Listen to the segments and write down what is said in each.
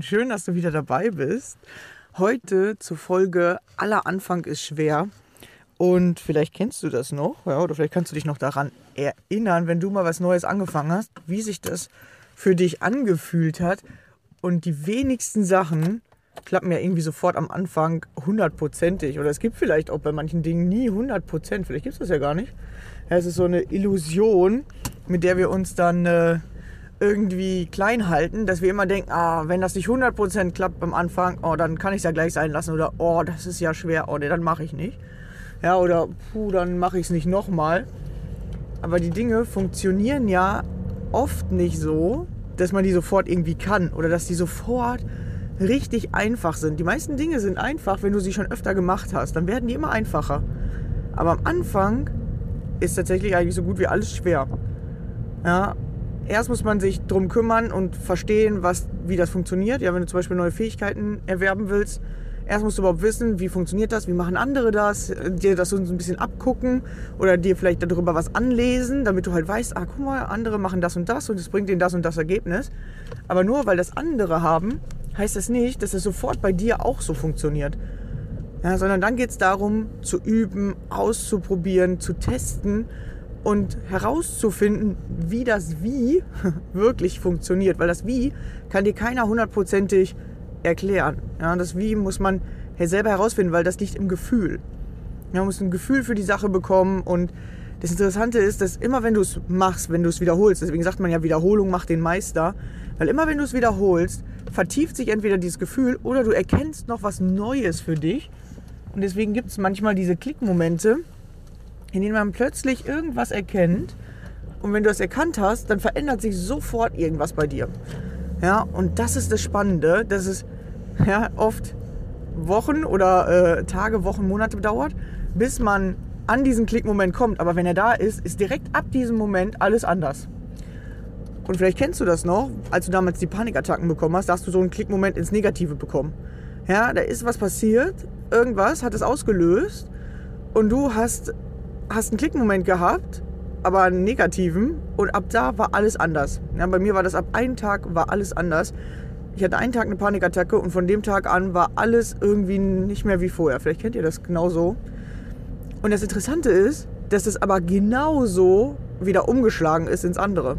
und schön, dass du wieder dabei bist. Heute zur Folge Aller Anfang ist schwer. Und vielleicht kennst du das noch, ja, oder vielleicht kannst du dich noch daran erinnern, wenn du mal was Neues angefangen hast, wie sich das für dich angefühlt hat. Und die wenigsten Sachen klappen ja irgendwie sofort am Anfang hundertprozentig. Oder es gibt vielleicht auch bei manchen Dingen nie hundertprozent. Vielleicht gibt es das ja gar nicht. Ja, es ist so eine Illusion, mit der wir uns dann äh, irgendwie klein halten, dass wir immer denken, ah, wenn das nicht 100% klappt am Anfang, oh, dann kann ich es ja gleich sein lassen. Oder, oh, das ist ja schwer, oh, nee, dann mache ich nicht. Ja, oder puh, dann mache ich es nicht nochmal. Aber die Dinge funktionieren ja oft nicht so, dass man die sofort irgendwie kann oder dass die sofort richtig einfach sind. Die meisten Dinge sind einfach, wenn du sie schon öfter gemacht hast. Dann werden die immer einfacher. Aber am Anfang ist tatsächlich eigentlich so gut wie alles schwer. Ja, erst muss man sich drum kümmern und verstehen, was, wie das funktioniert. Ja, wenn du zum Beispiel neue Fähigkeiten erwerben willst, Erst musst du überhaupt wissen, wie funktioniert das, wie machen andere das, dir das so ein bisschen abgucken oder dir vielleicht darüber was anlesen, damit du halt weißt, ah, guck mal, andere machen das und das und es bringt denen das und das Ergebnis. Aber nur weil das andere haben, heißt das nicht, dass es sofort bei dir auch so funktioniert. Ja, sondern dann geht es darum, zu üben, auszuprobieren, zu testen und herauszufinden, wie das Wie wirklich funktioniert. Weil das Wie kann dir keiner hundertprozentig erklären. Ja, das Wie muss man selber herausfinden, weil das liegt im Gefühl. Man muss ein Gefühl für die Sache bekommen und das Interessante ist, dass immer wenn du es machst, wenn du es wiederholst, deswegen sagt man ja, Wiederholung macht den Meister, weil immer wenn du es wiederholst, vertieft sich entweder dieses Gefühl oder du erkennst noch was Neues für dich. Und deswegen gibt es manchmal diese Klickmomente, in denen man plötzlich irgendwas erkennt. Und wenn du das erkannt hast, dann verändert sich sofort irgendwas bei dir. Ja, und das ist das Spannende, dass es ja, oft Wochen oder äh, Tage, Wochen, Monate dauert, bis man an diesen Klickmoment kommt. Aber wenn er da ist, ist direkt ab diesem Moment alles anders. Und vielleicht kennst du das noch, als du damals die Panikattacken bekommen hast, da hast du so einen Klickmoment ins Negative bekommen. Ja, da ist was passiert, irgendwas hat es ausgelöst und du hast, hast einen Klickmoment gehabt, aber einen negativen und ab da war alles anders. Ja, bei mir war das ab einem Tag war alles anders. Ich hatte einen Tag eine Panikattacke und von dem Tag an war alles irgendwie nicht mehr wie vorher. Vielleicht kennt ihr das genauso. Und das Interessante ist, dass es aber genauso wieder umgeschlagen ist ins andere.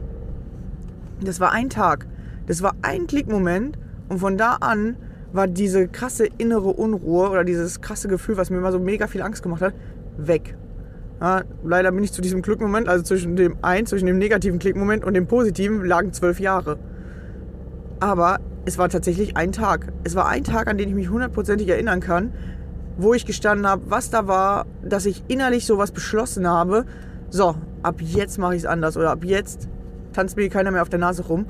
Das war ein Tag. Das war ein Klickmoment und von da an war diese krasse innere Unruhe oder dieses krasse Gefühl, was mir immer so mega viel Angst gemacht hat, weg. Ja, leider bin ich zu diesem Klickmoment, also zwischen dem einen, zwischen dem negativen Klickmoment und dem positiven, lagen zwölf Jahre. Aber es war tatsächlich ein Tag. Es war ein Tag, an den ich mich hundertprozentig erinnern kann, wo ich gestanden habe, was da war, dass ich innerlich sowas beschlossen habe. So, ab jetzt mache ich es anders oder ab jetzt tanzt mir keiner mehr auf der Nase rum.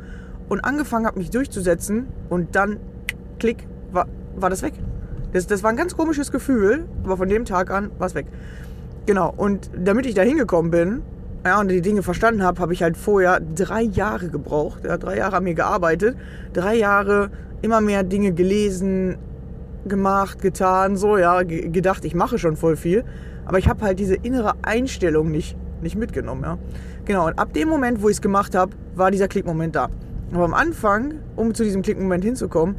Und angefangen habe, mich durchzusetzen und dann, klick, war, war das weg. Das, das war ein ganz komisches Gefühl, aber von dem Tag an war es weg. Genau, und damit ich da hingekommen bin ja, und die Dinge verstanden habe, habe ich halt vorher drei Jahre gebraucht. Ja, drei Jahre an mir gearbeitet, drei Jahre immer mehr Dinge gelesen, gemacht, getan, so, ja, gedacht, ich mache schon voll viel. Aber ich habe halt diese innere Einstellung nicht, nicht mitgenommen, ja. Genau, und ab dem Moment, wo ich es gemacht habe, war dieser Klickmoment da. Aber am Anfang, um zu diesem Klickmoment hinzukommen,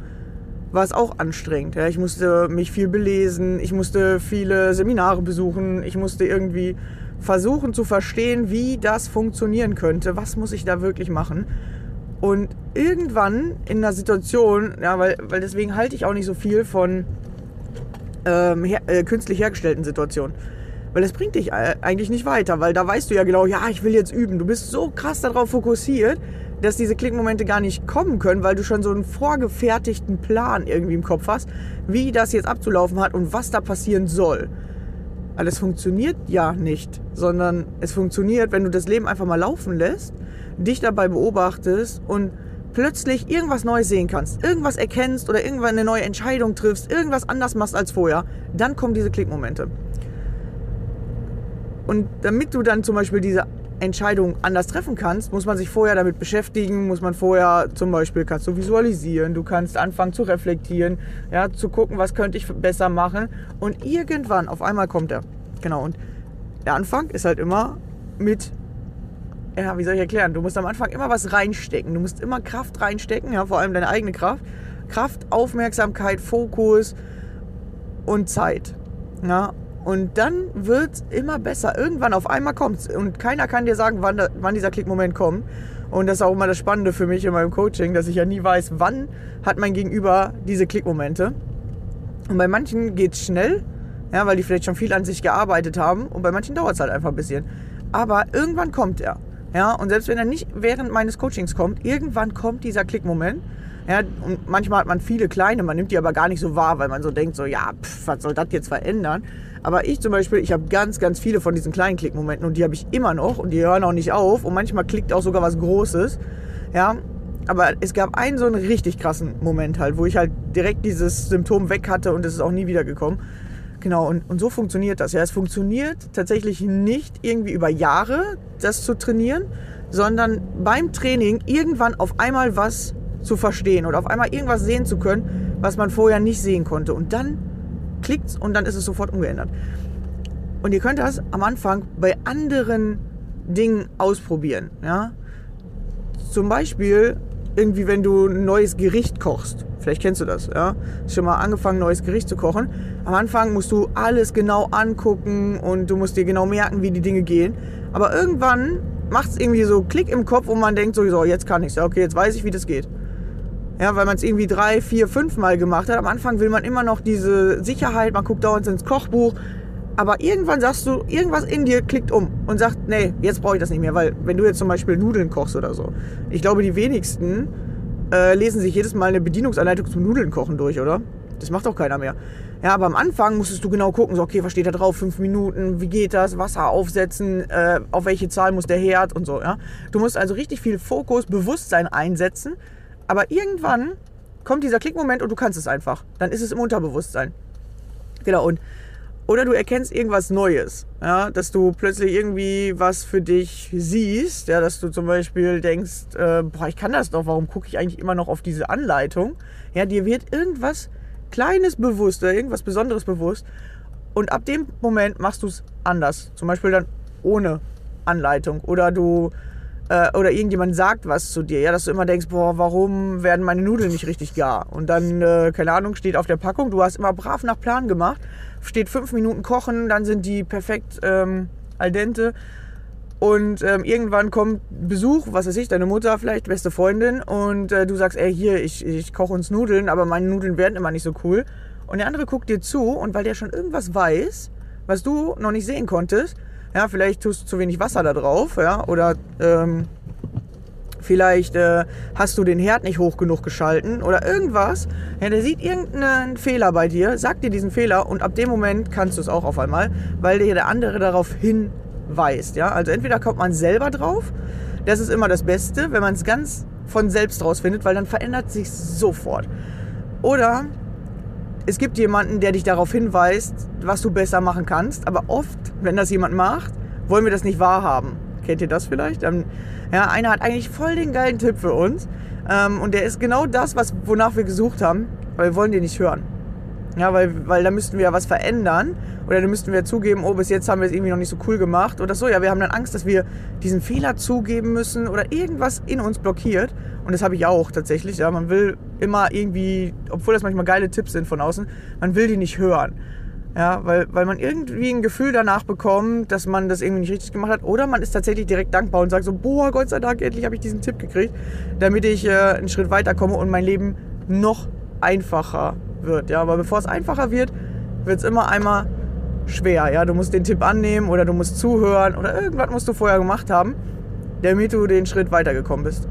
war es auch anstrengend. Ja. Ich musste mich viel belesen, ich musste viele Seminare besuchen, ich musste irgendwie versuchen zu verstehen, wie das funktionieren könnte, was muss ich da wirklich machen. Und irgendwann in einer Situation, ja, weil, weil deswegen halte ich auch nicht so viel von ähm, her, äh, künstlich hergestellten Situationen. Weil das bringt dich äh, eigentlich nicht weiter, weil da weißt du ja genau, ja, ich will jetzt üben. Du bist so krass darauf fokussiert, dass diese Klickmomente gar nicht kommen können, weil du schon so einen vorgefertigten Plan irgendwie im Kopf hast, wie das jetzt abzulaufen hat und was da passieren soll. Alles funktioniert ja nicht, sondern es funktioniert, wenn du das Leben einfach mal laufen lässt, dich dabei beobachtest und plötzlich irgendwas Neues sehen kannst, irgendwas erkennst oder irgendwann eine neue Entscheidung triffst, irgendwas anders machst als vorher, dann kommen diese Klickmomente. Und damit du dann zum Beispiel diese Entscheidung anders treffen kannst, muss man sich vorher damit beschäftigen, muss man vorher zum Beispiel kannst du visualisieren, du kannst anfangen zu reflektieren, ja, zu gucken, was könnte ich besser machen und irgendwann auf einmal kommt er. Genau und der Anfang ist halt immer mit ja, wie soll ich erklären? Du musst am Anfang immer was reinstecken. Du musst immer Kraft reinstecken, ja, vor allem deine eigene Kraft. Kraft, Aufmerksamkeit, Fokus und Zeit. Ja, und dann wird es immer besser. Irgendwann auf einmal kommt es. Und keiner kann dir sagen, wann, da, wann dieser Klickmoment kommt. Und das ist auch immer das Spannende für mich in meinem Coaching, dass ich ja nie weiß, wann hat mein Gegenüber diese Klickmomente. Und bei manchen geht es schnell, ja, weil die vielleicht schon viel an sich gearbeitet haben. Und bei manchen dauert es halt einfach ein bisschen. Aber irgendwann kommt er. Ja, und selbst wenn er nicht während meines Coachings kommt, irgendwann kommt dieser Klickmoment. Ja, und manchmal hat man viele kleine, man nimmt die aber gar nicht so wahr, weil man so denkt, so, ja, pff, was soll das jetzt verändern? Aber ich zum Beispiel, ich habe ganz, ganz viele von diesen kleinen Klickmomenten und die habe ich immer noch und die hören auch nicht auf und manchmal klickt auch sogar was Großes. Ja, aber es gab einen so einen richtig krassen Moment halt, wo ich halt direkt dieses Symptom weg hatte und es ist auch nie wieder gekommen. Genau, und, und so funktioniert das. Ja, es funktioniert tatsächlich nicht irgendwie über Jahre, das zu trainieren, sondern beim Training irgendwann auf einmal was zu verstehen oder auf einmal irgendwas sehen zu können, was man vorher nicht sehen konnte. Und dann klickt und dann ist es sofort umgeändert. Und ihr könnt das am Anfang bei anderen Dingen ausprobieren. Ja? Zum Beispiel irgendwie, wenn du ein neues Gericht kochst. Vielleicht kennst du das, ja? Schon mal angefangen, ein neues Gericht zu kochen. Am Anfang musst du alles genau angucken und du musst dir genau merken, wie die Dinge gehen. Aber irgendwann macht es irgendwie so Klick im Kopf und man denkt so, so jetzt kann ich es. Okay, jetzt weiß ich, wie das geht. Ja, weil man es irgendwie drei, vier, fünf Mal gemacht hat. Am Anfang will man immer noch diese Sicherheit, man guckt dauernd ins Kochbuch. Aber irgendwann sagst du, irgendwas in dir klickt um und sagt, nee, jetzt brauche ich das nicht mehr. Weil wenn du jetzt zum Beispiel Nudeln kochst oder so, ich glaube, die wenigsten äh, lesen sich jedes Mal eine Bedienungsanleitung zum Nudeln kochen durch, oder? Das macht doch keiner mehr. Ja, aber am Anfang musstest du genau gucken, so, okay, was steht da drauf? Fünf Minuten, wie geht das? Wasser aufsetzen, äh, auf welche Zahl muss der Herd und so, ja. Du musst also richtig viel Fokus, Bewusstsein einsetzen, aber irgendwann kommt dieser Klickmoment und du kannst es einfach. Dann ist es im Unterbewusstsein. Genau, und Oder du erkennst irgendwas Neues, ja, dass du plötzlich irgendwie was für dich siehst, ja, dass du zum Beispiel denkst, äh, boah, ich kann das doch, warum gucke ich eigentlich immer noch auf diese Anleitung? Ja, dir wird irgendwas Kleines bewusst oder irgendwas Besonderes bewusst und ab dem Moment machst du es anders. Zum Beispiel dann ohne Anleitung oder du äh, oder irgendjemand sagt was zu dir, ja, dass du immer denkst, boah, warum werden meine Nudeln nicht richtig gar? Und dann, äh, keine Ahnung, steht auf der Packung, du hast immer brav nach Plan gemacht, steht fünf Minuten kochen, dann sind die perfekt ähm, al dente. Und ähm, irgendwann kommt Besuch, was weiß ich, deine Mutter vielleicht, beste Freundin, und äh, du sagst, ey, hier, ich, ich koche uns Nudeln, aber meine Nudeln werden immer nicht so cool. Und der andere guckt dir zu und weil der schon irgendwas weiß, was du noch nicht sehen konntest, ja, vielleicht tust du zu wenig Wasser da drauf, ja, oder ähm, vielleicht äh, hast du den Herd nicht hoch genug geschalten oder irgendwas. Ja, der sieht irgendeinen Fehler bei dir, sagt dir diesen Fehler und ab dem Moment kannst du es auch auf einmal, weil dir der andere darauf hinweist. Ja? Also entweder kommt man selber drauf, das ist immer das Beste, wenn man es ganz von selbst rausfindet, weil dann verändert sich sofort. Oder es gibt jemanden, der dich darauf hinweist, was du besser machen kannst. Aber oft, wenn das jemand macht, wollen wir das nicht wahrhaben. Kennt ihr das vielleicht? Ähm, ja, einer hat eigentlich voll den geilen Tipp für uns. Ähm, und der ist genau das, was, wonach wir gesucht haben, weil wir wollen den nicht hören. Ja, weil, weil da müssten wir ja was verändern. Oder da müssten wir zugeben, oh, bis jetzt haben wir es irgendwie noch nicht so cool gemacht. Oder so, ja, wir haben dann Angst, dass wir diesen Fehler zugeben müssen oder irgendwas in uns blockiert. Und das habe ich auch tatsächlich. Ja, man will immer irgendwie, obwohl das manchmal geile Tipps sind von außen, man will die nicht hören. Ja, weil, weil man irgendwie ein Gefühl danach bekommt, dass man das irgendwie nicht richtig gemacht hat. Oder man ist tatsächlich direkt dankbar und sagt so, boah, Gott sei Dank, endlich habe ich diesen Tipp gekriegt, damit ich äh, einen Schritt weiterkomme und mein Leben noch einfacher wird. Ja, aber bevor es einfacher wird, wird es immer einmal schwer. Ja, du musst den Tipp annehmen oder du musst zuhören oder irgendwas musst du vorher gemacht haben, damit du den Schritt weitergekommen bist.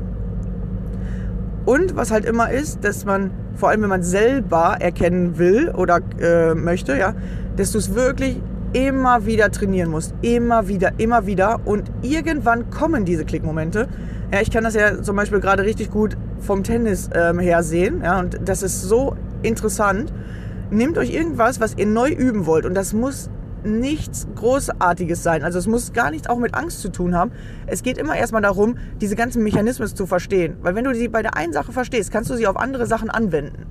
Und was halt immer ist, dass man, vor allem wenn man selber erkennen will oder äh, möchte, ja, dass du es wirklich immer wieder trainieren musst. Immer wieder, immer wieder. Und irgendwann kommen diese Klickmomente. Ja, ich kann das ja zum Beispiel gerade richtig gut vom Tennis ähm, her sehen. Ja, und das ist so interessant. Nehmt euch irgendwas, was ihr neu üben wollt. Und das muss nichts Großartiges sein. Also es muss gar nichts auch mit Angst zu tun haben. Es geht immer erstmal darum, diese ganzen Mechanismen zu verstehen. Weil wenn du sie bei der einen Sache verstehst, kannst du sie auf andere Sachen anwenden.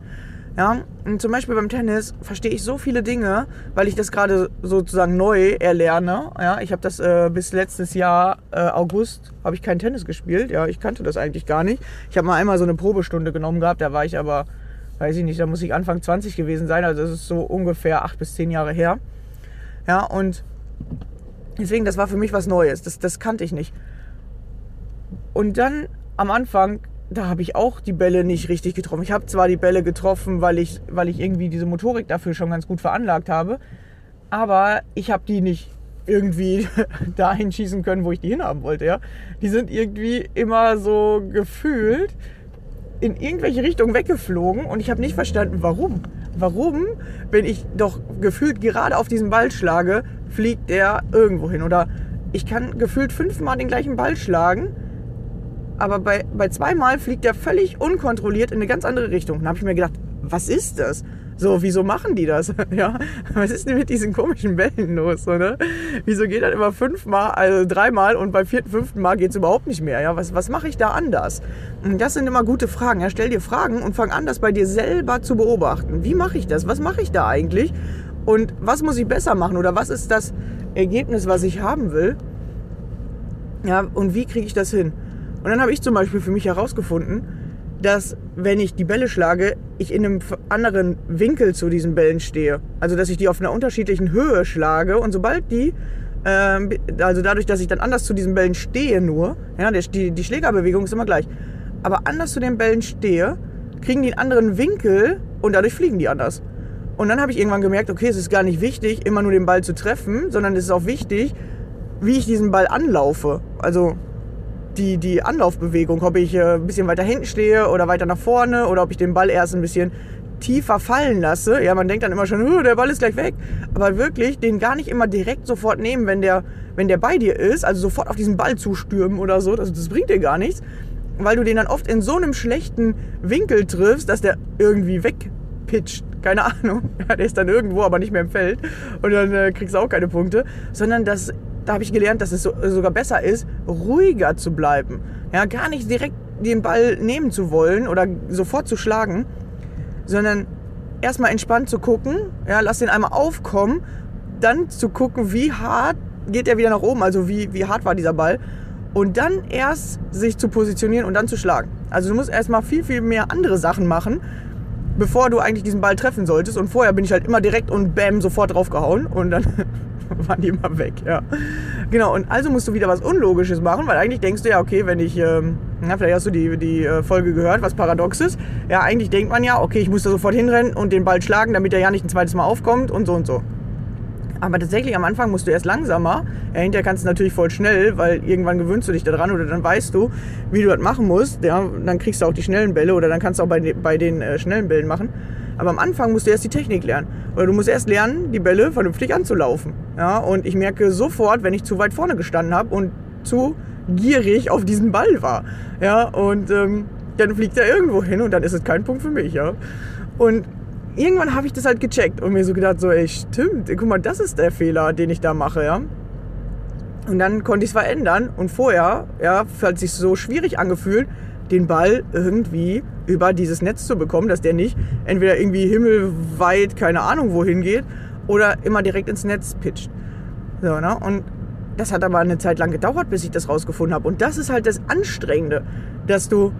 Ja, und zum Beispiel beim Tennis verstehe ich so viele Dinge, weil ich das gerade sozusagen neu erlerne. Ja, ich habe das äh, bis letztes Jahr äh, August habe ich kein Tennis gespielt. Ja, ich kannte das eigentlich gar nicht. Ich habe mal einmal so eine Probestunde genommen gehabt. Da war ich aber, weiß ich nicht, da muss ich Anfang 20 gewesen sein. Also das ist so ungefähr acht bis zehn Jahre her. Ja, und deswegen, das war für mich was Neues. Das, das kannte ich nicht. Und dann am Anfang, da habe ich auch die Bälle nicht richtig getroffen. Ich habe zwar die Bälle getroffen, weil ich, weil ich irgendwie diese Motorik dafür schon ganz gut veranlagt habe, aber ich habe die nicht irgendwie dahin schießen können, wo ich die hinhaben wollte. Ja? Die sind irgendwie immer so gefühlt in irgendwelche Richtungen weggeflogen und ich habe nicht verstanden, warum. Warum, wenn ich doch gefühlt gerade auf diesen Ball schlage, fliegt der irgendwo hin? Oder ich kann gefühlt fünfmal den gleichen Ball schlagen, aber bei, bei zweimal fliegt der völlig unkontrolliert in eine ganz andere Richtung. Dann habe ich mir gedacht, was ist das? So, wieso machen die das? ja, was ist denn mit diesen komischen Bällen los? So, ne? Wieso geht das immer fünfmal, also dreimal und beim vierten, fünften Mal geht es überhaupt nicht mehr? Ja, was, was mache ich da anders? Und das sind immer gute Fragen. Ja, stell dir Fragen und fang an, das bei dir selber zu beobachten. Wie mache ich das? Was mache ich da eigentlich? Und was muss ich besser machen? Oder was ist das Ergebnis, was ich haben will? Ja, und wie kriege ich das hin? Und dann habe ich zum Beispiel für mich herausgefunden, dass wenn ich die Bälle schlage, ich in einem anderen Winkel zu diesen Bällen stehe. Also dass ich die auf einer unterschiedlichen Höhe schlage und sobald die, ähm, also dadurch, dass ich dann anders zu diesen Bällen stehe nur, ja, die, die Schlägerbewegung ist immer gleich, aber anders zu den Bällen stehe, kriegen die einen anderen Winkel und dadurch fliegen die anders. Und dann habe ich irgendwann gemerkt, okay, es ist gar nicht wichtig, immer nur den Ball zu treffen, sondern es ist auch wichtig, wie ich diesen Ball anlaufe. Also die, die Anlaufbewegung, ob ich äh, ein bisschen weiter hinten stehe oder weiter nach vorne oder ob ich den Ball erst ein bisschen tiefer fallen lasse. Ja, man denkt dann immer schon, der Ball ist gleich weg. Aber wirklich, den gar nicht immer direkt sofort nehmen, wenn der, wenn der bei dir ist. Also sofort auf diesen Ball zustürmen oder so. Das, das bringt dir gar nichts. Weil du den dann oft in so einem schlechten Winkel triffst, dass der irgendwie wegpitcht keine Ahnung. Ja, der ist dann irgendwo, aber nicht mehr im Feld. Und dann äh, kriegst du auch keine Punkte. Sondern das, da habe ich gelernt, dass es so, sogar besser ist, ruhiger zu bleiben. Ja, gar nicht direkt den Ball nehmen zu wollen oder sofort zu schlagen, sondern erstmal entspannt zu gucken, ja, lass den einmal aufkommen, dann zu gucken, wie hart geht er wieder nach oben, also wie, wie hart war dieser Ball und dann erst sich zu positionieren und dann zu schlagen. Also du musst erstmal viel, viel mehr andere Sachen machen, bevor du eigentlich diesen Ball treffen solltest. Und vorher bin ich halt immer direkt und bam, sofort draufgehauen und dann waren die immer weg, ja. Genau, und also musst du wieder was Unlogisches machen, weil eigentlich denkst du ja, okay, wenn ich, ähm, na, vielleicht hast du die, die äh, Folge gehört, was paradox ist. Ja, eigentlich denkt man ja, okay, ich muss da sofort hinrennen und den Ball schlagen, damit er ja nicht ein zweites Mal aufkommt und so und so. Aber tatsächlich am Anfang musst du erst langsamer. Ja, hinterher kannst du natürlich voll schnell, weil irgendwann gewöhnst du dich daran oder dann weißt du, wie du das machen musst. Ja, dann kriegst du auch die schnellen Bälle oder dann kannst du auch bei, bei den äh, schnellen Bällen machen. Aber am Anfang musst du erst die Technik lernen. Oder du musst erst lernen, die Bälle vernünftig anzulaufen. Ja, und ich merke sofort, wenn ich zu weit vorne gestanden habe und zu gierig auf diesen Ball war. Ja, und ähm, dann fliegt er irgendwo hin und dann ist es kein Punkt für mich. Ja. Und irgendwann habe ich das halt gecheckt und mir so gedacht, so, ey, stimmt, guck mal, das ist der Fehler, den ich da mache, ja. Und dann konnte ich es verändern und vorher, ja, hat sich so schwierig angefühlt, den Ball irgendwie über dieses Netz zu bekommen, dass der nicht entweder irgendwie himmelweit, keine Ahnung wohin geht, oder immer direkt ins Netz pitcht. So, ne? Und das hat aber eine Zeit lang gedauert, bis ich das rausgefunden habe. Und das ist halt das Anstrengende, dass du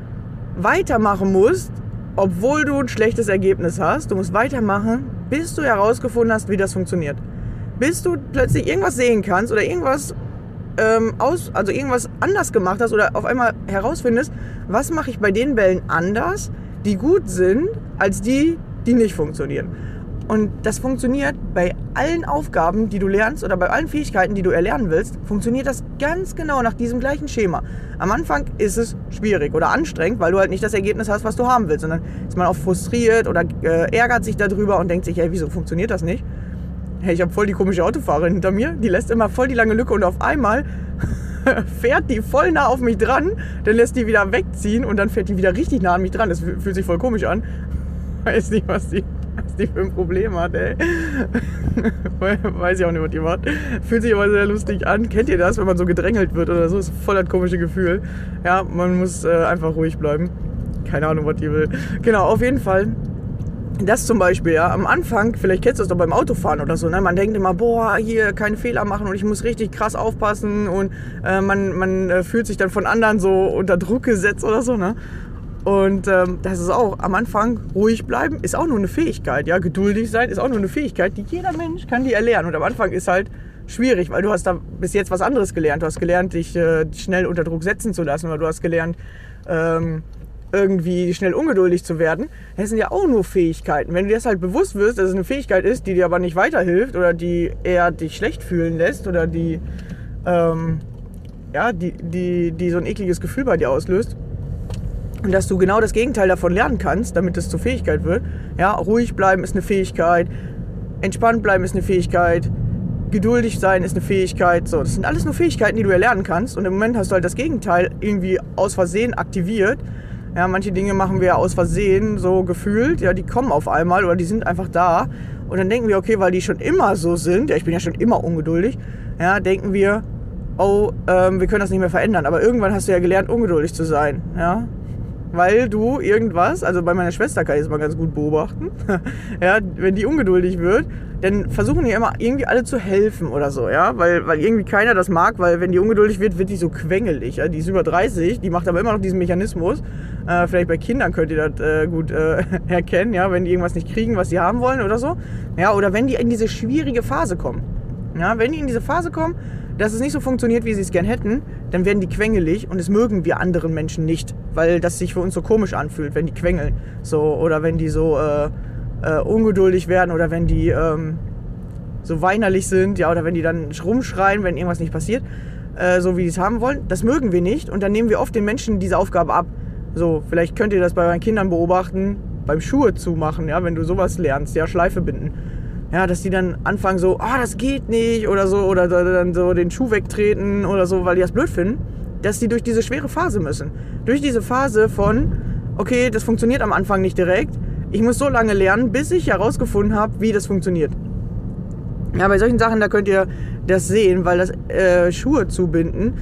weitermachen musst, obwohl du ein schlechtes Ergebnis hast, du musst weitermachen, bis du herausgefunden hast, wie das funktioniert. Bis du plötzlich irgendwas sehen kannst oder irgendwas ähm, aus, also irgendwas anders gemacht hast oder auf einmal herausfindest, was mache ich bei den Bällen anders, die gut sind, als die, die nicht funktionieren. Und das funktioniert bei allen Aufgaben, die du lernst oder bei allen Fähigkeiten, die du erlernen willst, funktioniert das ganz genau nach diesem gleichen Schema. Am Anfang ist es schwierig oder anstrengend, weil du halt nicht das Ergebnis hast, was du haben willst, sondern ist man auch frustriert oder äh, ärgert sich darüber und denkt sich, hey, wieso funktioniert das nicht? Hey, ich habe voll die komische Autofahrerin hinter mir, die lässt immer voll die lange Lücke und auf einmal fährt die voll nah auf mich dran, dann lässt die wieder wegziehen und dann fährt die wieder richtig nah an mich dran. Das fühlt sich voll komisch an. Weiß nicht, was die was die für ein Problem hat, ey. Weiß ich auch nicht, was die macht. Fühlt sich aber sehr lustig an. Kennt ihr das, wenn man so gedrängelt wird oder so? Das ist voll das komische Gefühl. Ja, man muss äh, einfach ruhig bleiben. Keine Ahnung, was die will. Genau, auf jeden Fall. Das zum Beispiel, ja, am Anfang, vielleicht kennst du das doch beim Autofahren oder so, ne? Man denkt immer, boah, hier keine Fehler machen und ich muss richtig krass aufpassen und äh, man, man äh, fühlt sich dann von anderen so unter Druck gesetzt oder so, ne? Und ähm, das ist auch am Anfang ruhig bleiben, ist auch nur eine Fähigkeit. Ja, geduldig sein ist auch nur eine Fähigkeit, die jeder Mensch kann die erlernen. Und am Anfang ist halt schwierig, weil du hast da bis jetzt was anderes gelernt. Du hast gelernt, dich äh, schnell unter Druck setzen zu lassen, oder du hast gelernt, ähm, irgendwie schnell ungeduldig zu werden. Das sind ja auch nur Fähigkeiten. Wenn du dir das halt bewusst wirst, dass es eine Fähigkeit ist, die dir aber nicht weiterhilft oder die eher dich schlecht fühlen lässt oder die, ähm, ja, die, die, die so ein ekliges Gefühl bei dir auslöst, und dass du genau das Gegenteil davon lernen kannst, damit es zur Fähigkeit wird. Ja, ruhig bleiben ist eine Fähigkeit, entspannt bleiben ist eine Fähigkeit, geduldig sein ist eine Fähigkeit. So, das sind alles nur Fähigkeiten, die du erlernen kannst. Und im Moment hast du halt das Gegenteil irgendwie aus Versehen aktiviert. Ja, manche Dinge machen wir aus Versehen so gefühlt. Ja, die kommen auf einmal oder die sind einfach da. Und dann denken wir, okay, weil die schon immer so sind, ja, ich bin ja schon immer ungeduldig, ja, denken wir, oh, ähm, wir können das nicht mehr verändern. Aber irgendwann hast du ja gelernt, ungeduldig zu sein. Ja, weil du irgendwas, also bei meiner Schwester kann ich es mal ganz gut beobachten, ja, wenn die ungeduldig wird, dann versuchen die immer irgendwie alle zu helfen oder so, ja, weil, weil irgendwie keiner das mag, weil wenn die ungeduldig wird, wird die so quengelig, ja? die ist über 30, die macht aber immer noch diesen Mechanismus, äh, vielleicht bei Kindern könnt ihr das äh, gut äh, erkennen, ja, wenn die irgendwas nicht kriegen, was sie haben wollen oder so, ja, oder wenn die in diese schwierige Phase kommen, ja, wenn die in diese Phase kommen, dass es nicht so funktioniert, wie sie es gern hätten, dann werden die quengelig und das mögen wir anderen Menschen nicht, weil das sich für uns so komisch anfühlt, wenn die quengeln. So, oder wenn die so äh, äh, ungeduldig werden oder wenn die ähm, so weinerlich sind, ja, oder wenn die dann rumschreien, wenn irgendwas nicht passiert, äh, so wie sie es haben wollen. Das mögen wir nicht und dann nehmen wir oft den Menschen diese Aufgabe ab. So, vielleicht könnt ihr das bei euren Kindern beobachten, beim Schuhe zumachen, ja, wenn du sowas lernst, ja, Schleife binden ja, dass die dann anfangen so, ah, oh, das geht nicht oder so, oder dann so den Schuh wegtreten oder so, weil die das blöd finden, dass die durch diese schwere Phase müssen. Durch diese Phase von, okay, das funktioniert am Anfang nicht direkt, Ich muss so lange lernen, bis ich herausgefunden habe, wie das funktioniert. Ja, bei solchen Sachen, da könnt ihr das sehen, weil das äh, Schuhe zubinden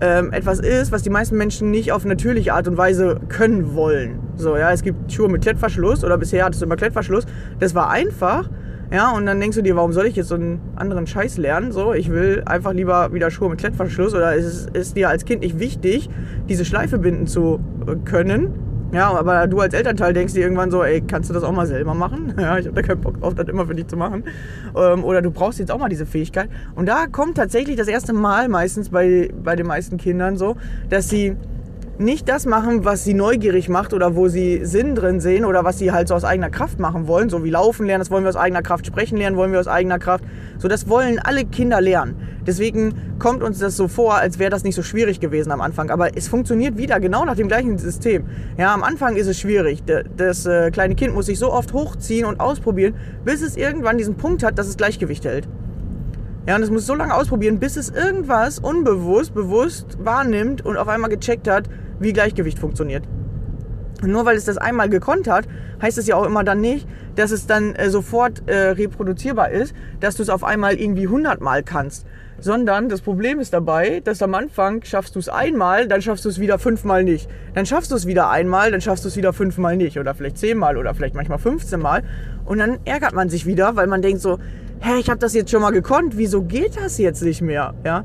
ähm, etwas ist, was die meisten Menschen nicht auf natürliche Art und Weise können wollen. So, ja, es gibt Schuhe mit Klettverschluss oder bisher hattest du immer Klettverschluss. Das war einfach. Ja, und dann denkst du dir, warum soll ich jetzt so einen anderen Scheiß lernen? So, ich will einfach lieber wieder Schuhe mit Klettverschluss oder ist es ist dir als Kind nicht wichtig, diese Schleife binden zu können? Ja, aber du als Elternteil denkst dir irgendwann so, ey, kannst du das auch mal selber machen? Ja, ich habe da keinen Bock drauf, das immer für dich zu machen. Ähm, oder du brauchst jetzt auch mal diese Fähigkeit. Und da kommt tatsächlich das erste Mal meistens bei, bei den meisten Kindern so, dass sie nicht das machen, was sie neugierig macht oder wo sie Sinn drin sehen oder was sie halt so aus eigener Kraft machen wollen, so wie laufen lernen, das wollen wir aus eigener Kraft, sprechen lernen wollen wir aus eigener Kraft. So, das wollen alle Kinder lernen. Deswegen kommt uns das so vor, als wäre das nicht so schwierig gewesen am Anfang. Aber es funktioniert wieder genau nach dem gleichen System. Ja, am Anfang ist es schwierig. Das äh, kleine Kind muss sich so oft hochziehen und ausprobieren, bis es irgendwann diesen Punkt hat, dass es Gleichgewicht hält. Ja, und es muss so lange ausprobieren, bis es irgendwas unbewusst, bewusst wahrnimmt und auf einmal gecheckt hat, wie Gleichgewicht funktioniert. Nur weil es das einmal gekonnt hat, heißt es ja auch immer dann nicht, dass es dann äh, sofort äh, reproduzierbar ist, dass du es auf einmal irgendwie 100 Mal kannst. Sondern das Problem ist dabei, dass am Anfang schaffst du es einmal, dann schaffst du es wieder fünfmal nicht. Dann schaffst du es wieder einmal, dann schaffst du es wieder fünfmal nicht. Oder vielleicht zehnmal oder vielleicht manchmal 15 Mal. Und dann ärgert man sich wieder, weil man denkt so, hä, ich habe das jetzt schon mal gekonnt, wieso geht das jetzt nicht mehr? Ja?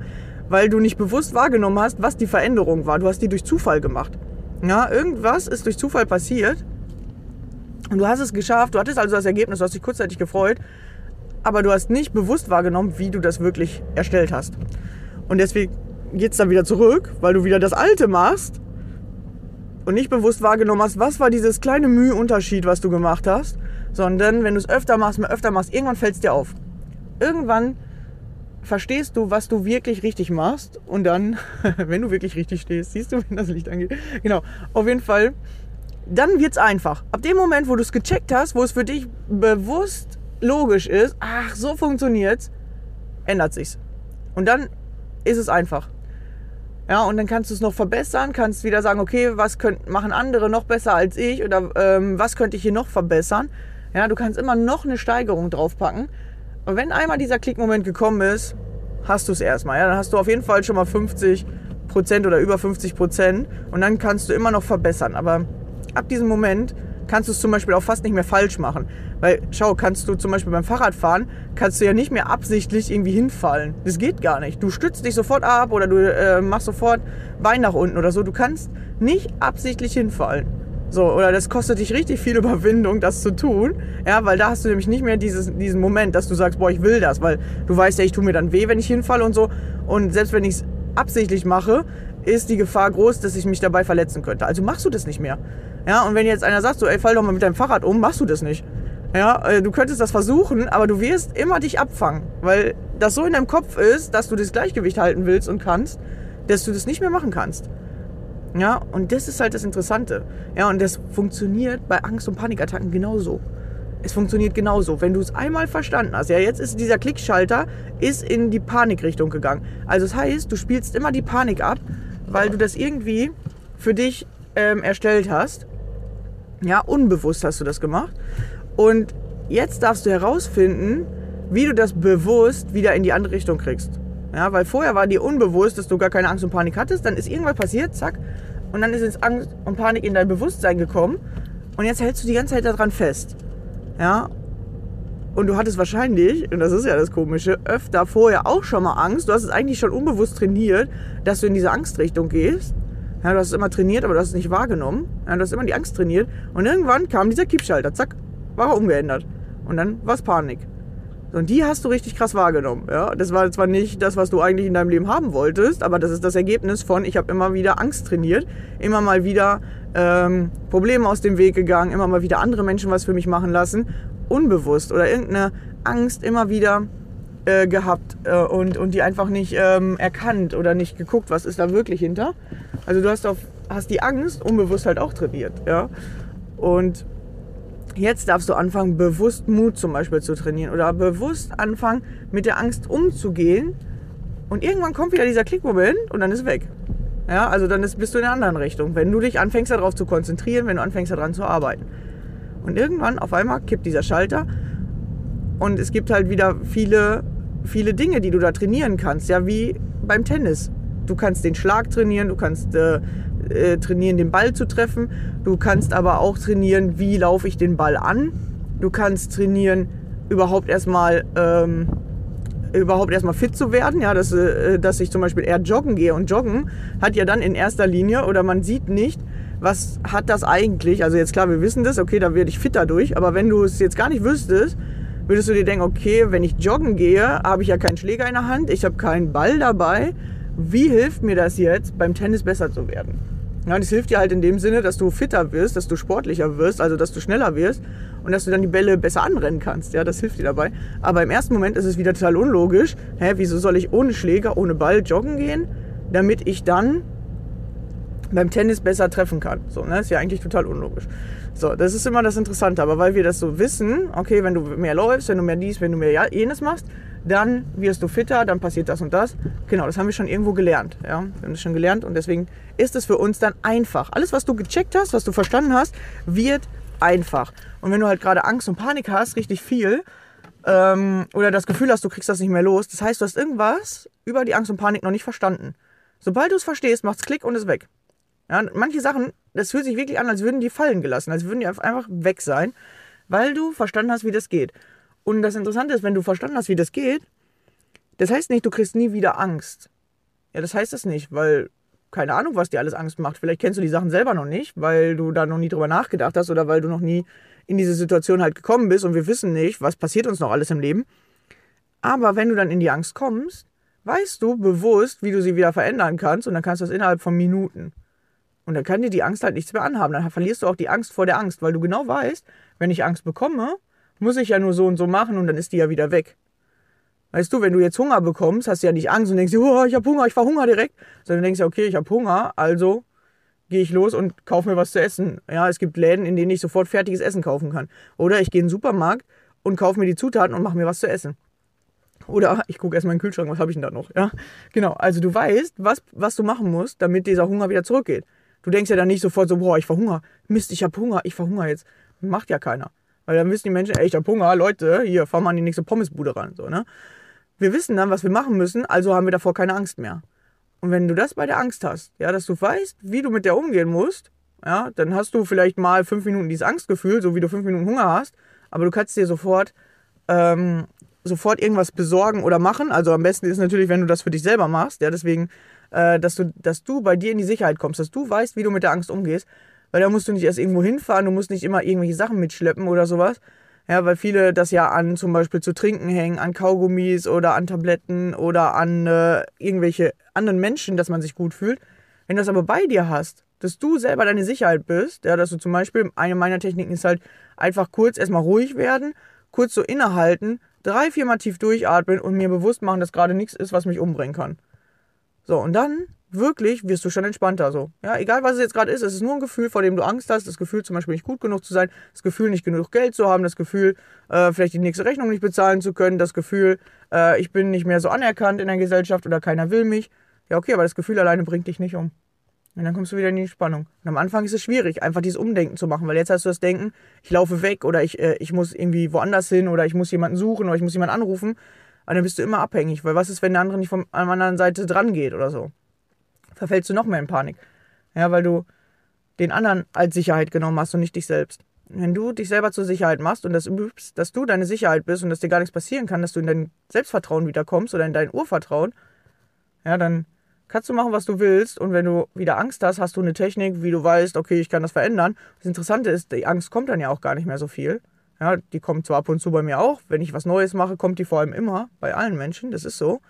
Weil du nicht bewusst wahrgenommen hast, was die Veränderung war. Du hast die durch Zufall gemacht. Ja, irgendwas ist durch Zufall passiert und du hast es geschafft. Du hattest also das Ergebnis, du hast dich kurzzeitig gefreut, aber du hast nicht bewusst wahrgenommen, wie du das wirklich erstellt hast. Und deswegen geht es dann wieder zurück, weil du wieder das Alte machst und nicht bewusst wahrgenommen hast, was war dieses kleine Müheunterschied, was du gemacht hast, sondern wenn du es öfter machst, mehr öfter machst, irgendwann fällt es dir auf. Irgendwann verstehst du, was du wirklich richtig machst und dann, wenn du wirklich richtig stehst, siehst du, wenn das Licht angeht. Genau, auf jeden Fall, dann wird es einfach. Ab dem Moment, wo du es gecheckt hast, wo es für dich bewusst logisch ist, ach, so funktioniert's, ändert sich's. Und dann ist es einfach. Ja, und dann kannst du es noch verbessern, kannst wieder sagen, okay, was könnt, machen andere noch besser als ich oder ähm, was könnte ich hier noch verbessern. Ja, du kannst immer noch eine Steigerung draufpacken und wenn einmal dieser Klickmoment gekommen ist, hast du es erstmal. Ja? Dann hast du auf jeden Fall schon mal 50 Prozent oder über 50 Prozent und dann kannst du immer noch verbessern. Aber ab diesem Moment kannst du es zum Beispiel auch fast nicht mehr falsch machen. Weil, schau, kannst du zum Beispiel beim Fahrradfahren, kannst du ja nicht mehr absichtlich irgendwie hinfallen. Das geht gar nicht. Du stützt dich sofort ab oder du äh, machst sofort Bein nach unten oder so. Du kannst nicht absichtlich hinfallen. So, oder das kostet dich richtig viel Überwindung, das zu tun. Ja, weil da hast du nämlich nicht mehr dieses, diesen Moment, dass du sagst, boah, ich will das, weil du weißt ja, ich tue mir dann weh, wenn ich hinfalle und so. Und selbst wenn ich es absichtlich mache, ist die Gefahr groß, dass ich mich dabei verletzen könnte. Also machst du das nicht mehr. Ja, und wenn jetzt einer sagt, so, ey, fall doch mal mit deinem Fahrrad um, machst du das nicht. Ja, äh, du könntest das versuchen, aber du wirst immer dich abfangen, weil das so in deinem Kopf ist, dass du das Gleichgewicht halten willst und kannst, dass du das nicht mehr machen kannst. Ja, und das ist halt das Interessante. Ja, und das funktioniert bei Angst- und Panikattacken genauso. Es funktioniert genauso. Wenn du es einmal verstanden hast, ja, jetzt ist dieser Klickschalter ist in die Panikrichtung gegangen. Also das heißt, du spielst immer die Panik ab, weil du das irgendwie für dich ähm, erstellt hast. Ja, unbewusst hast du das gemacht. Und jetzt darfst du herausfinden, wie du das bewusst wieder in die andere Richtung kriegst. Ja, weil vorher war dir unbewusst, dass du gar keine Angst und Panik hattest. Dann ist irgendwas passiert, zack. Und dann ist jetzt Angst und Panik in dein Bewusstsein gekommen. Und jetzt hältst du die ganze Zeit daran fest. Ja. Und du hattest wahrscheinlich, und das ist ja das Komische, öfter vorher auch schon mal Angst. Du hast es eigentlich schon unbewusst trainiert, dass du in diese Angstrichtung gehst. Ja, du hast es immer trainiert, aber du hast es nicht wahrgenommen. Ja, du hast immer die Angst trainiert. Und irgendwann kam dieser Kippschalter, zack, war er umgeändert. Und dann war es Panik. Und die hast du richtig krass wahrgenommen. Ja? Das war zwar nicht das, was du eigentlich in deinem Leben haben wolltest, aber das ist das Ergebnis von, ich habe immer wieder Angst trainiert, immer mal wieder ähm, Probleme aus dem Weg gegangen, immer mal wieder andere Menschen was für mich machen lassen, unbewusst oder irgendeine Angst immer wieder äh, gehabt äh, und, und die einfach nicht ähm, erkannt oder nicht geguckt, was ist da wirklich hinter. Also du hast, auf, hast die Angst unbewusst halt auch trainiert. Ja? Und Jetzt darfst du anfangen, bewusst Mut zum Beispiel zu trainieren oder bewusst anfangen, mit der Angst umzugehen. Und irgendwann kommt wieder dieser Klickmoment und dann ist weg. Ja, also dann ist, bist du in einer anderen Richtung, wenn du dich anfängst darauf zu konzentrieren, wenn du anfängst daran zu arbeiten. Und irgendwann auf einmal kippt dieser Schalter und es gibt halt wieder viele, viele Dinge, die du da trainieren kannst. Ja, wie beim Tennis. Du kannst den Schlag trainieren, du kannst äh, äh, trainieren, den Ball zu treffen. Du kannst aber auch trainieren, wie laufe ich den Ball an. Du kannst trainieren, überhaupt erstmal ähm, überhaupt erstmal fit zu werden, ja, dass, äh, dass ich zum Beispiel eher joggen gehe. Und joggen hat ja dann in erster Linie, oder man sieht nicht, was hat das eigentlich, also jetzt klar, wir wissen das, okay, da werde ich fit dadurch, aber wenn du es jetzt gar nicht wüsstest, würdest du dir denken, okay, wenn ich joggen gehe, habe ich ja keinen Schläger in der Hand, ich habe keinen Ball dabei. Wie hilft mir das jetzt, beim Tennis besser zu werden? Ja, das hilft dir halt in dem Sinne, dass du fitter wirst, dass du sportlicher wirst, also dass du schneller wirst und dass du dann die Bälle besser anrennen kannst. Ja, das hilft dir dabei. Aber im ersten Moment ist es wieder total unlogisch. Hä, wieso soll ich ohne Schläger, ohne Ball joggen gehen, damit ich dann beim Tennis besser treffen kann? So, ne, ist ja eigentlich total unlogisch. So, das ist immer das Interessante. Aber weil wir das so wissen, okay, wenn du mehr läufst, wenn du mehr dies, wenn du mehr jenes machst, dann wirst du fitter, dann passiert das und das. Genau, das haben wir schon irgendwo gelernt. Ja? Wir haben das schon gelernt und deswegen ist es für uns dann einfach. Alles, was du gecheckt hast, was du verstanden hast, wird einfach. Und wenn du halt gerade Angst und Panik hast, richtig viel, ähm, oder das Gefühl hast, du kriegst das nicht mehr los, das heißt, du hast irgendwas über die Angst und Panik noch nicht verstanden. Sobald du es verstehst, macht's Klick und ist weg. Ja, manche Sachen, das fühlt sich wirklich an, als würden die fallen gelassen, als würden die einfach weg sein, weil du verstanden hast, wie das geht. Und das Interessante ist, wenn du verstanden hast, wie das geht, das heißt nicht, du kriegst nie wieder Angst. Ja, das heißt das nicht, weil keine Ahnung, was dir alles Angst macht. Vielleicht kennst du die Sachen selber noch nicht, weil du da noch nie drüber nachgedacht hast oder weil du noch nie in diese Situation halt gekommen bist und wir wissen nicht, was passiert uns noch alles im Leben. Aber wenn du dann in die Angst kommst, weißt du bewusst, wie du sie wieder verändern kannst und dann kannst du das innerhalb von Minuten. Und dann kann dir die Angst halt nichts mehr anhaben. Dann verlierst du auch die Angst vor der Angst, weil du genau weißt, wenn ich Angst bekomme, muss ich ja nur so und so machen und dann ist die ja wieder weg. Weißt du, wenn du jetzt Hunger bekommst, hast du ja nicht Angst und denkst, oh, ich habe Hunger, ich verhungere direkt, sondern denkst ja, okay, ich habe Hunger, also gehe ich los und kaufe mir was zu essen. Ja, es gibt Läden, in denen ich sofort fertiges Essen kaufen kann. Oder ich gehe in den Supermarkt und kaufe mir die Zutaten und mache mir was zu essen. Oder ich gucke erstmal in den Kühlschrank, was habe ich denn da noch? Ja, genau. Also du weißt, was, was du machen musst, damit dieser Hunger wieder zurückgeht. Du denkst ja dann nicht sofort so, boah, ich verhungere. Mist, ich habe Hunger, ich verhungere jetzt. Macht ja keiner. Weil dann wissen die Menschen, ey, ich hab Hunger, Leute, hier, fahren wir an die nächste Pommesbude ran. So, ne? Wir wissen dann, was wir machen müssen, also haben wir davor keine Angst mehr. Und wenn du das bei der Angst hast, ja, dass du weißt, wie du mit der umgehen musst, ja, dann hast du vielleicht mal fünf Minuten dieses Angstgefühl, so wie du fünf Minuten Hunger hast, aber du kannst dir sofort, ähm, sofort irgendwas besorgen oder machen. Also am besten ist natürlich, wenn du das für dich selber machst, ja, deswegen, äh, dass, du, dass du bei dir in die Sicherheit kommst, dass du weißt, wie du mit der Angst umgehst, weil da musst du nicht erst irgendwo hinfahren, du musst nicht immer irgendwelche Sachen mitschleppen oder sowas. Ja, weil viele das ja an zum Beispiel zu trinken hängen, an Kaugummis oder an Tabletten oder an äh, irgendwelche anderen Menschen, dass man sich gut fühlt. Wenn du das aber bei dir hast, dass du selber deine Sicherheit bist, ja, dass du zum Beispiel, eine meiner Techniken ist halt einfach kurz erstmal ruhig werden, kurz so innehalten, drei, viermal tief durchatmen und mir bewusst machen, dass gerade nichts ist, was mich umbringen kann. So, und dann wirklich wirst du schon entspannter. So. Ja, egal was es jetzt gerade ist, es ist nur ein Gefühl, vor dem du Angst hast. Das Gefühl, zum Beispiel nicht gut genug zu sein, das Gefühl, nicht genug Geld zu haben, das Gefühl, äh, vielleicht die nächste Rechnung nicht bezahlen zu können, das Gefühl, äh, ich bin nicht mehr so anerkannt in der Gesellschaft oder keiner will mich. Ja, okay, aber das Gefühl alleine bringt dich nicht um. Und dann kommst du wieder in die Spannung. Und am Anfang ist es schwierig, einfach dieses Umdenken zu machen, weil jetzt hast du das Denken, ich laufe weg oder ich, äh, ich muss irgendwie woanders hin oder ich muss jemanden suchen oder ich muss jemanden anrufen. Und dann bist du immer abhängig, weil was ist, wenn der andere nicht von der anderen Seite dran geht oder so? Verfällst du noch mehr in Panik. Ja, weil du den anderen als Sicherheit genommen hast und nicht dich selbst. Wenn du dich selber zur Sicherheit machst und das übst, dass du deine Sicherheit bist und dass dir gar nichts passieren kann, dass du in dein Selbstvertrauen wiederkommst oder in dein Urvertrauen, ja, dann kannst du machen, was du willst. Und wenn du wieder Angst hast, hast du eine Technik, wie du weißt, okay, ich kann das verändern. Das Interessante ist, die Angst kommt dann ja auch gar nicht mehr so viel. Ja, die kommt zwar ab und zu bei mir auch. Wenn ich was Neues mache, kommt die vor allem immer bei allen Menschen. Das ist so.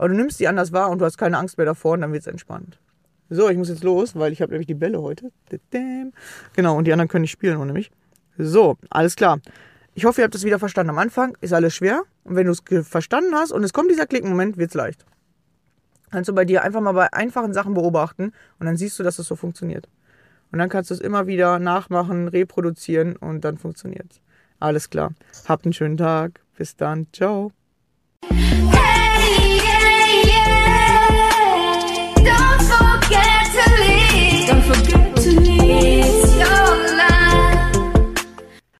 Aber du nimmst die anders wahr und du hast keine Angst mehr davor und dann wird es entspannt. So, ich muss jetzt los, weil ich habe nämlich die Bälle heute. Genau, und die anderen können nicht spielen ohne mich. So, alles klar. Ich hoffe, ihr habt es wieder verstanden. Am Anfang ist alles schwer. Und wenn du es verstanden hast und es kommt dieser Klickmoment, wird es leicht. Kannst du bei dir einfach mal bei einfachen Sachen beobachten und dann siehst du, dass es das so funktioniert. Und dann kannst du es immer wieder nachmachen, reproduzieren und dann funktioniert es. Alles klar. Habt einen schönen Tag. Bis dann. Ciao. Forget